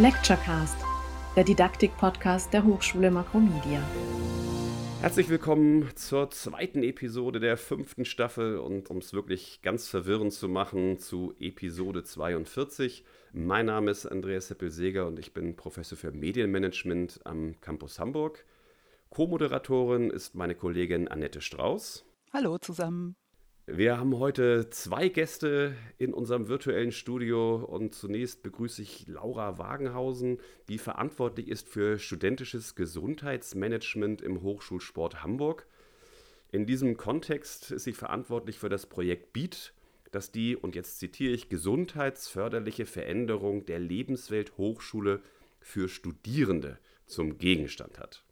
Lecturecast, der Didaktik-Podcast der Hochschule Makromedia. Herzlich willkommen zur zweiten Episode der fünften Staffel und um es wirklich ganz verwirrend zu machen, zu Episode 42. Mein Name ist Andreas Seppel-Seger und ich bin Professor für Medienmanagement am Campus Hamburg. Co-Moderatorin ist meine Kollegin Annette Strauß. Hallo zusammen. Wir haben heute zwei Gäste in unserem virtuellen Studio und zunächst begrüße ich Laura Wagenhausen, die verantwortlich ist für studentisches Gesundheitsmanagement im Hochschulsport Hamburg. In diesem Kontext ist sie verantwortlich für das Projekt BEAT, das die, und jetzt zitiere ich, gesundheitsförderliche Veränderung der Lebenswelt Hochschule für Studierende zum Gegenstand hat.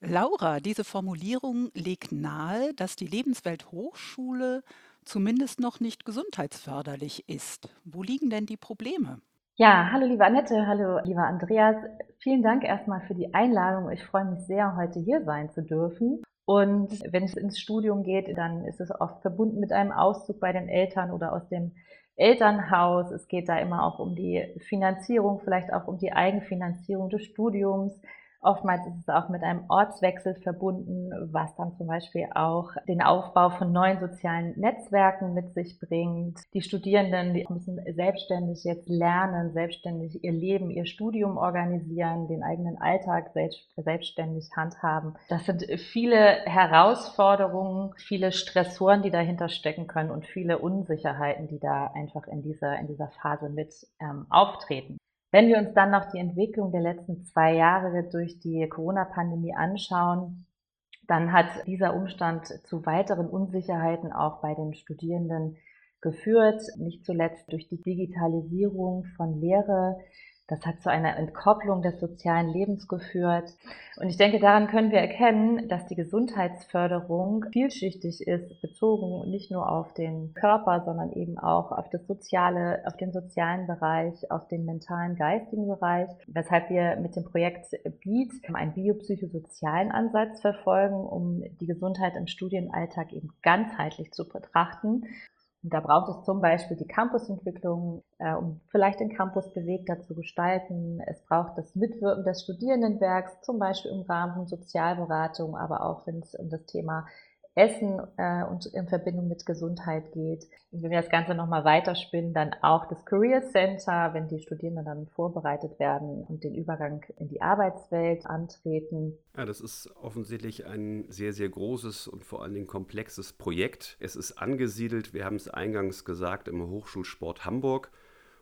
Laura, diese Formulierung legt nahe, dass die Lebenswelt Hochschule zumindest noch nicht gesundheitsförderlich ist. Wo liegen denn die Probleme? Ja, hallo liebe Annette, hallo lieber Andreas. Vielen Dank erstmal für die Einladung. Ich freue mich sehr, heute hier sein zu dürfen. Und wenn es ins Studium geht, dann ist es oft verbunden mit einem Auszug bei den Eltern oder aus dem Elternhaus. Es geht da immer auch um die Finanzierung, vielleicht auch um die Eigenfinanzierung des Studiums. Oftmals ist es auch mit einem Ortswechsel verbunden, was dann zum Beispiel auch den Aufbau von neuen sozialen Netzwerken mit sich bringt. Die Studierenden die müssen selbstständig jetzt lernen, selbstständig ihr Leben, ihr Studium organisieren, den eigenen Alltag selbstständig handhaben. Das sind viele Herausforderungen, viele Stressoren, die dahinter stecken können und viele Unsicherheiten, die da einfach in dieser, in dieser Phase mit ähm, auftreten. Wenn wir uns dann noch die Entwicklung der letzten zwei Jahre durch die Corona-Pandemie anschauen, dann hat dieser Umstand zu weiteren Unsicherheiten auch bei den Studierenden geführt, nicht zuletzt durch die Digitalisierung von Lehre, das hat zu einer Entkopplung des sozialen Lebens geführt. Und ich denke, daran können wir erkennen, dass die Gesundheitsförderung vielschichtig ist, bezogen nicht nur auf den Körper, sondern eben auch auf das soziale, auf den sozialen Bereich, auf den mentalen, geistigen Bereich. Weshalb wir mit dem Projekt BEAT einen biopsychosozialen Ansatz verfolgen, um die Gesundheit im Studienalltag eben ganzheitlich zu betrachten und da braucht es zum Beispiel die Campusentwicklung, äh, um vielleicht den Campus bewegter zu gestalten. Es braucht das Mitwirken des Studierendenwerks, zum Beispiel im Rahmen von Sozialberatung, aber auch wenn es um das Thema Essen äh, und in Verbindung mit Gesundheit geht. Und wenn wir das Ganze nochmal weiterspinnen, dann auch das Career Center, wenn die Studierenden dann vorbereitet werden und den Übergang in die Arbeitswelt antreten. Ja, das ist offensichtlich ein sehr, sehr großes und vor allen Dingen komplexes Projekt. Es ist angesiedelt, wir haben es eingangs gesagt, im Hochschulsport Hamburg.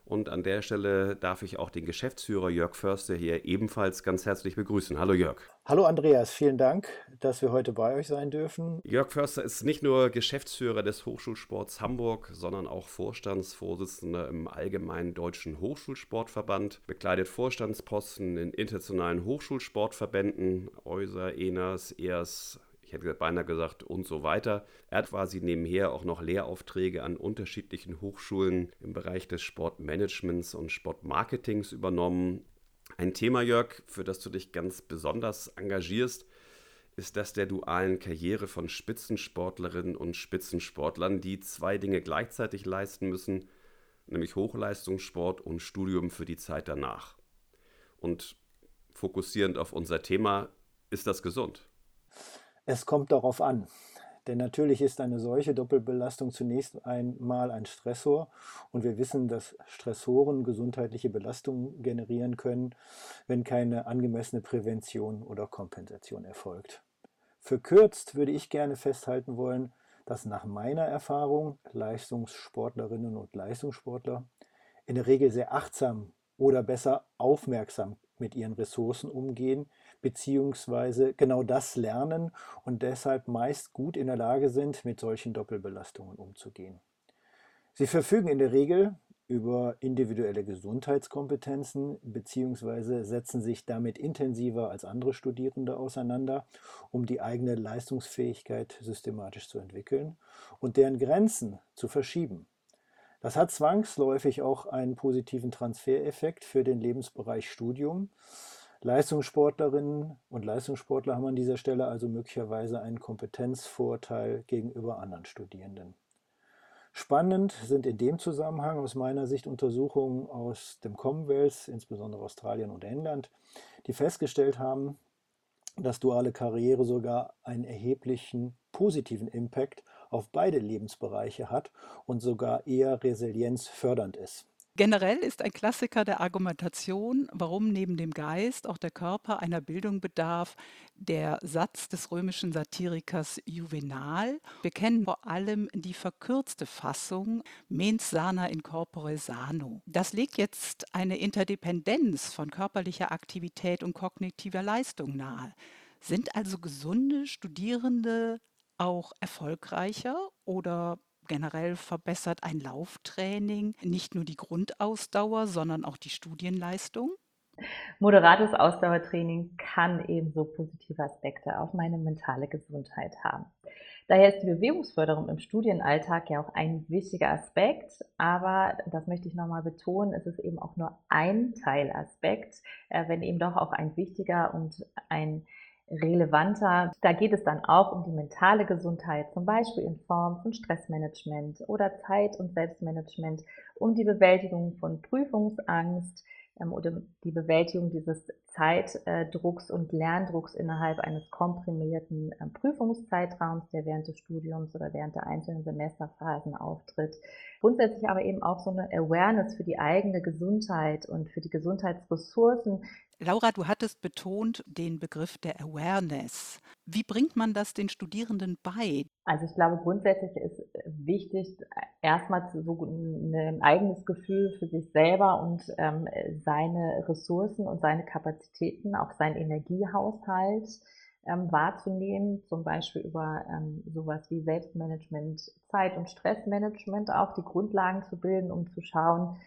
Und an der Stelle darf ich auch den Geschäftsführer Jörg Förster hier ebenfalls ganz herzlich begrüßen. Hallo Jörg. Hallo Andreas, vielen Dank, dass wir heute bei euch sein dürfen. Jörg Förster ist nicht nur Geschäftsführer des Hochschulsports Hamburg, sondern auch Vorstandsvorsitzender im Allgemeinen Deutschen Hochschulsportverband, bekleidet Vorstandsposten in internationalen Hochschulsportverbänden, EUSA, ENAS, EAS, ich hätte beinahe gesagt und so weiter. Er hat quasi nebenher auch noch Lehraufträge an unterschiedlichen Hochschulen im Bereich des Sportmanagements und Sportmarketings übernommen. Ein Thema, Jörg, für das du dich ganz besonders engagierst, ist das der dualen Karriere von Spitzensportlerinnen und Spitzensportlern, die zwei Dinge gleichzeitig leisten müssen, nämlich Hochleistungssport und Studium für die Zeit danach. Und fokussierend auf unser Thema, ist das gesund? Es kommt darauf an. Denn natürlich ist eine solche Doppelbelastung zunächst einmal ein Stressor und wir wissen, dass Stressoren gesundheitliche Belastungen generieren können, wenn keine angemessene Prävention oder Kompensation erfolgt. Verkürzt würde ich gerne festhalten wollen, dass nach meiner Erfahrung Leistungssportlerinnen und Leistungssportler in der Regel sehr achtsam oder besser aufmerksam mit ihren Ressourcen umgehen, beziehungsweise genau das lernen und deshalb meist gut in der Lage sind, mit solchen Doppelbelastungen umzugehen. Sie verfügen in der Regel über individuelle Gesundheitskompetenzen beziehungsweise setzen sich damit intensiver als andere Studierende auseinander, um die eigene Leistungsfähigkeit systematisch zu entwickeln und deren Grenzen zu verschieben. Das hat zwangsläufig auch einen positiven Transfereffekt für den Lebensbereich Studium. Leistungssportlerinnen und Leistungssportler haben an dieser Stelle also möglicherweise einen Kompetenzvorteil gegenüber anderen Studierenden. Spannend sind in dem Zusammenhang aus meiner Sicht Untersuchungen aus dem Commonwealth, insbesondere Australien und England, die festgestellt haben, dass duale Karriere sogar einen erheblichen positiven Impact auf beide Lebensbereiche hat und sogar eher resilienzfördernd ist. Generell ist ein Klassiker der Argumentation, warum neben dem Geist auch der Körper einer Bildung bedarf, der Satz des römischen Satirikers Juvenal. Wir kennen vor allem die verkürzte Fassung mens sana in corpore sano. Das legt jetzt eine Interdependenz von körperlicher Aktivität und kognitiver Leistung nahe. Sind also gesunde Studierende auch erfolgreicher oder generell verbessert ein Lauftraining nicht nur die Grundausdauer, sondern auch die Studienleistung? Moderates Ausdauertraining kann ebenso positive Aspekte auf meine mentale Gesundheit haben. Daher ist die Bewegungsförderung im Studienalltag ja auch ein wichtiger Aspekt, aber das möchte ich nochmal betonen, es ist eben auch nur ein Teilaspekt, äh, wenn eben doch auch ein wichtiger und ein relevanter. Da geht es dann auch um die mentale Gesundheit, zum Beispiel in Form von Stressmanagement oder Zeit- und Selbstmanagement, um die Bewältigung von Prüfungsangst ähm, oder die Bewältigung dieses Zeitdrucks und Lerndrucks innerhalb eines komprimierten ähm, Prüfungszeitraums, der während des Studiums oder während der einzelnen Semesterphasen auftritt. Grundsätzlich aber eben auch so eine Awareness für die eigene Gesundheit und für die Gesundheitsressourcen, Laura, du hattest betont den Begriff der Awareness. Wie bringt man das den Studierenden bei? Also ich glaube, grundsätzlich ist wichtig, erstmal so ein eigenes Gefühl für sich selber und ähm, seine Ressourcen und seine Kapazitäten, auch seinen Energiehaushalt ähm, wahrzunehmen, zum Beispiel über ähm, sowas wie Selbstmanagement, Zeit- und Stressmanagement auch die Grundlagen zu bilden, um zu schauen,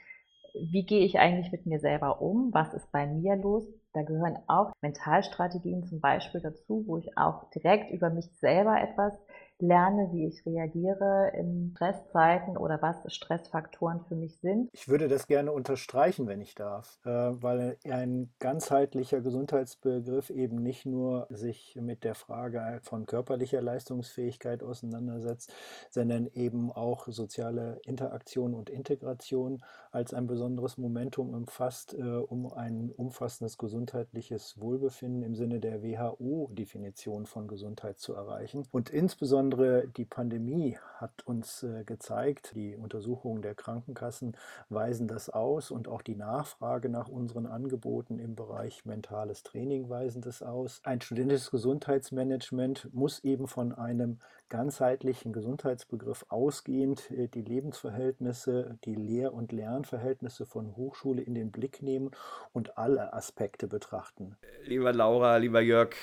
wie gehe ich eigentlich mit mir selber um? Was ist bei mir los? Da gehören auch Mentalstrategien zum Beispiel dazu, wo ich auch direkt über mich selber etwas lerne, wie ich reagiere in Stresszeiten oder was Stressfaktoren für mich sind. Ich würde das gerne unterstreichen, wenn ich darf, äh, weil ein ganzheitlicher Gesundheitsbegriff eben nicht nur sich mit der Frage von körperlicher Leistungsfähigkeit auseinandersetzt, sondern eben auch soziale Interaktion und Integration als ein besonderes Momentum umfasst, äh, um ein umfassendes gesundheitliches Wohlbefinden im Sinne der WHO-Definition von Gesundheit zu erreichen. Und insbesondere Insbesondere die Pandemie hat uns äh, gezeigt, die Untersuchungen der Krankenkassen weisen das aus und auch die Nachfrage nach unseren Angeboten im Bereich mentales Training weisen das aus. Ein studentisches Gesundheitsmanagement muss eben von einem ganzheitlichen Gesundheitsbegriff ausgehend äh, die Lebensverhältnisse, die Lehr- und Lernverhältnisse von Hochschule in den Blick nehmen und alle Aspekte betrachten. Lieber Laura, lieber Jörg,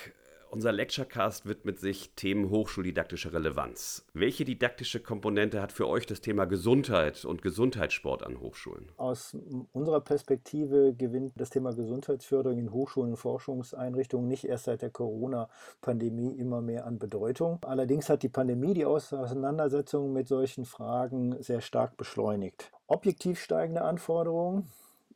unser Lecturecast widmet sich Themen hochschuldidaktischer Relevanz. Welche didaktische Komponente hat für euch das Thema Gesundheit und Gesundheitssport an Hochschulen? Aus unserer Perspektive gewinnt das Thema Gesundheitsförderung in Hochschulen und Forschungseinrichtungen nicht erst seit der Corona-Pandemie immer mehr an Bedeutung. Allerdings hat die Pandemie die Auseinandersetzung mit solchen Fragen sehr stark beschleunigt. Objektiv steigende Anforderungen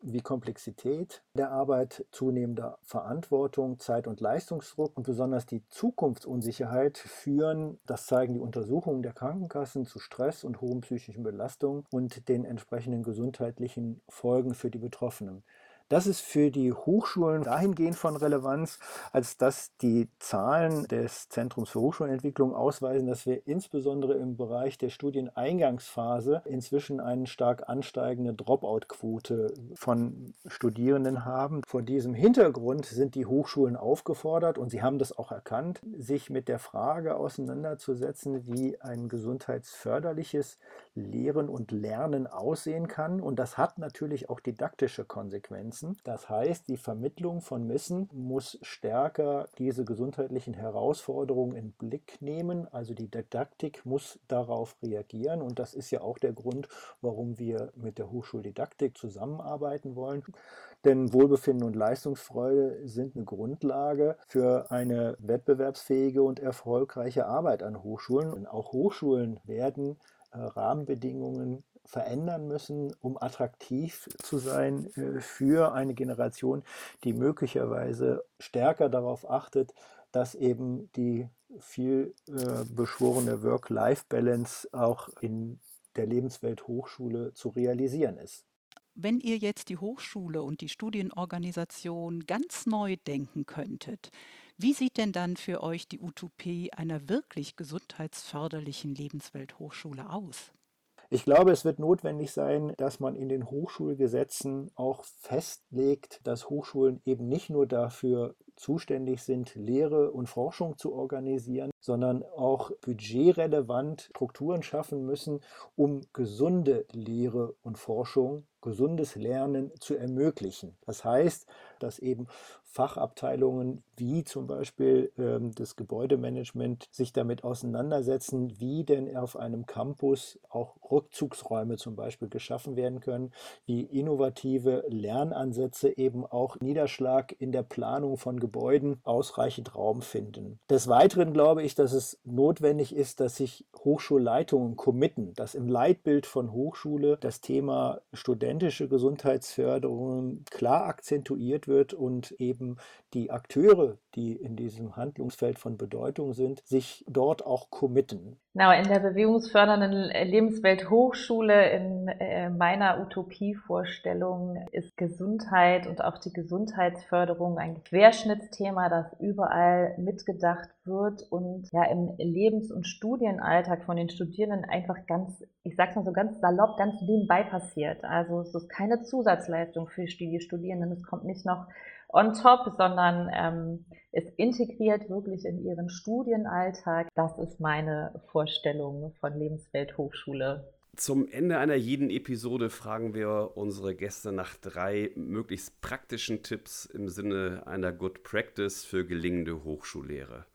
wie Komplexität der Arbeit, zunehmender Verantwortung, Zeit- und Leistungsdruck und besonders die Zukunftsunsicherheit führen, das zeigen die Untersuchungen der Krankenkassen, zu Stress und hohen psychischen Belastungen und den entsprechenden gesundheitlichen Folgen für die Betroffenen. Das ist für die Hochschulen dahingehend von Relevanz, als dass die Zahlen des Zentrums für Hochschulentwicklung ausweisen, dass wir insbesondere im Bereich der Studieneingangsphase inzwischen eine stark ansteigende Dropout-Quote von Studierenden haben. Vor diesem Hintergrund sind die Hochschulen aufgefordert, und sie haben das auch erkannt, sich mit der Frage auseinanderzusetzen, wie ein gesundheitsförderliches Lehren und Lernen aussehen kann. Und das hat natürlich auch didaktische Konsequenzen nutzen. Das heißt, die Vermittlung von Wissen muss stärker diese gesundheitlichen Herausforderungen in Blick nehmen. Also die Didaktik muss darauf reagieren. Und das ist ja auch der Grund, warum wir mit der Hochschuldidaktik zusammenarbeiten wollen. Denn Wohlbefinden und Leistungsfreude sind eine Grundlage für eine wettbewerbsfähige und erfolgreiche Arbeit an Hochschulen. Und auch Hochschulen werden äh, Rahmenbedingungen verändern müssen, um attraktiv zu sein äh, für eine Generation, die möglicherweise stärker darauf achtet, dass eben die viel äh, beschworene Work-Life-Balance auch in der Lebenswelt Hochschule zu realisieren ist. Wenn ihr jetzt die Hochschule und die Studienorganisation ganz neu denken könntet, wie sieht denn dann für euch die Utopie einer wirklich gesundheitsförderlichen Lebenswelthochschule aus? Ich glaube, es wird notwendig sein, dass man in den Hochschulgesetzen auch festlegt, dass Hochschulen eben nicht nur dafür zuständig sind, Lehre und Forschung zu organisieren, sondern auch budgetrelevant Strukturen schaffen müssen, um gesunde Lehre und Forschung gesundes Lernen zu ermöglichen. Das heißt, dass eben Fachabteilungen wie zum Beispiel ähm, das Gebäudemanagement sich damit auseinandersetzen, wie denn auf einem Campus auch Rückzugsräume zum Beispiel geschaffen werden können, wie innovative Lernansätze eben auch Niederschlag in der Planung von Gebäuden ausreichend Raum finden. Des Weiteren glaube ich, dass es notwendig ist, dass sich Hochschulleitungen committen, dass im Leitbild von Hochschule das Thema studentische Gesundheitsförderung klar akzentuiert wird und eben die Akteure, die in diesem Handlungsfeld von Bedeutung sind, sich dort auch committen. Genau, in der bewegungsfördernden Lebenswelt Hochschule, in äh, meiner Utopievorstellung, ist Gesundheit und auch die Gesundheitsförderung ein Querschnittsthema, das überall mitgedacht wird und ja im Lebens- und Studienalltag von den Studierenden einfach ganz, ich sag's mal so ganz salopp, ganz nebenbei passiert. Also es ist keine Zusatzleistung für die Studierenden. Es kommt nicht noch on top, sondern ähm, ist integriert wirklich in ihren Studienalltag. Das ist meine Vorstellung von Lebenswelt Hochschule. Zum Ende einer jeden Episode fragen wir unsere Gäste nach drei möglichst praktischen Tipps im Sinne einer Good Practice für gelingende Hochschullehre.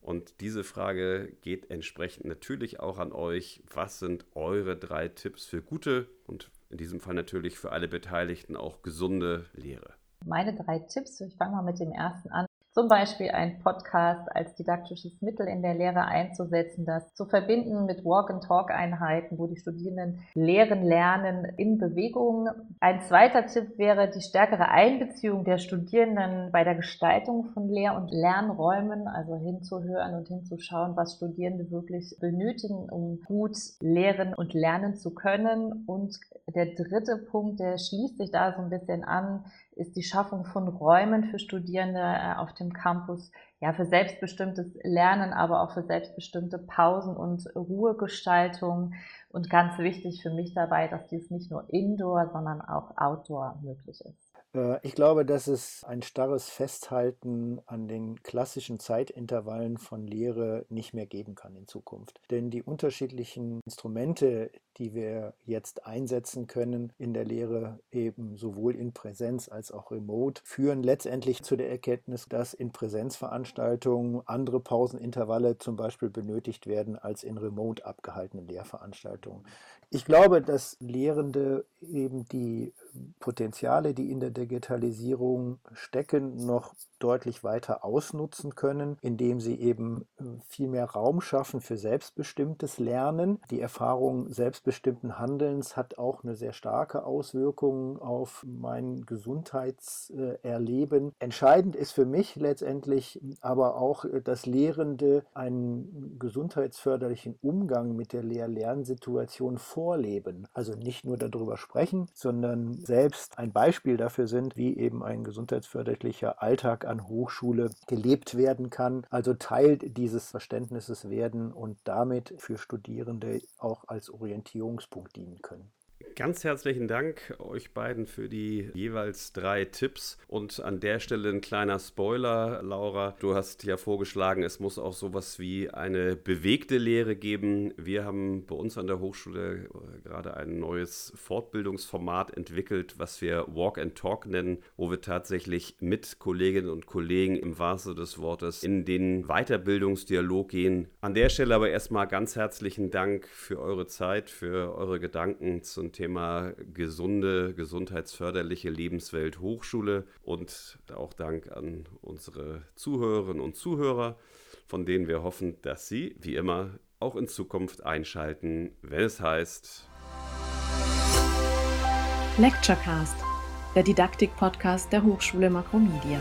Und diese Frage geht entsprechend natürlich auch an euch. Was sind eure drei Tipps für gute und in diesem Fall natürlich für alle Beteiligten auch gesunde Lehre? Meine drei Tipps, ich fange mal mit dem ersten an, zum Beispiel ein Podcast als didaktisches Mittel in der Lehre einzusetzen, das zu verbinden mit Walk-and-Talk-Einheiten, wo die Studierenden lehren, lernen in Bewegung. Ein zweiter Tipp wäre die stärkere Einbeziehung der Studierenden bei der Gestaltung von Lehr- und Lernräumen, also hinzuhören und hinzuschauen, was Studierende wirklich benötigen, um gut lehren und lernen zu können. Und der dritte Punkt, der schließt sich da so ein bisschen an, ist die Schaffung von Räumen für Studierende äh, auf dem Campus, ja, für selbstbestimmtes Lernen, aber auch für selbstbestimmte Pausen und Ruhegestaltung. Und ganz wichtig für mich dabei, dass dies nicht nur indoor, sondern auch outdoor möglich ist. Äh, ich glaube, dass es ein starres Festhalten an den klassischen Zeitintervallen von Lehre nicht mehr geben kann in Zukunft. Denn die unterschiedlichen Instrumente, die wir jetzt einsetzen können in der Lehre, eben sowohl in Präsenz als auch remote, führen letztendlich zu der Erkenntnis, dass in Präsenzveranstaltungen andere Pausenintervalle zum Beispiel benötigt werden als in remote abgehaltenen Lehrveranstaltungen. Ich glaube, dass Lehrende eben die Potenziale, die in der Digitalisierung stecken, noch deutlich weiter ausnutzen können, indem sie eben äh, viel mehr Raum schaffen für selbstbestimmtes Lernen. Die Erfahrung selbstbestimmten Handelns hat auch eine sehr starke Auswirkung auf mein Gesundheitserleben. Entscheidend ist für mich letztendlich aber auch, äh, dass Lehrende einen gesundheitsförderlichen Umgang mit der Lehr-Lernsituation vorleben. Also nicht nur darüber sprechen, sondern selbst ein Beispiel dafür sind, wie eben ein gesundheitsförderlicher Alltag an Hochschule gelebt werden kann. Also Teil dieses Verständnisses werden und damit für Studierende auch als Orientierungspunkt dienen können. Ganz herzlichen Dank euch beiden für die jeweils drei Tipps. Und an der Stelle ein kleiner Spoiler, Laura. Du hast ja vorgeschlagen, es muss auch sowas wie eine bewegte Lehre geben. Wir haben bei uns an der Hochschule äh, gerade ein neues Fortbildungsformat entwickelt, was wir Walk and Talk nennen, wo wir tatsächlich mit Kolleginnen und Kollegen im wahrsten des Wortes in den Weiterbildungsdialog gehen. An der Stelle aber erstmal ganz herzlichen Dank für eure Zeit, für eure Gedanken zum Thema gesunde, gesundheitsförderliche Lebenswelt Hochschule und auch Dank an unsere Zuhörerinnen und Zuhörer, von denen wir hoffen, dass sie, wie immer, auch in Zukunft einschalten, wenn es heißt Lecturecast, der Didaktik-Podcast der Hochschule Makromedia.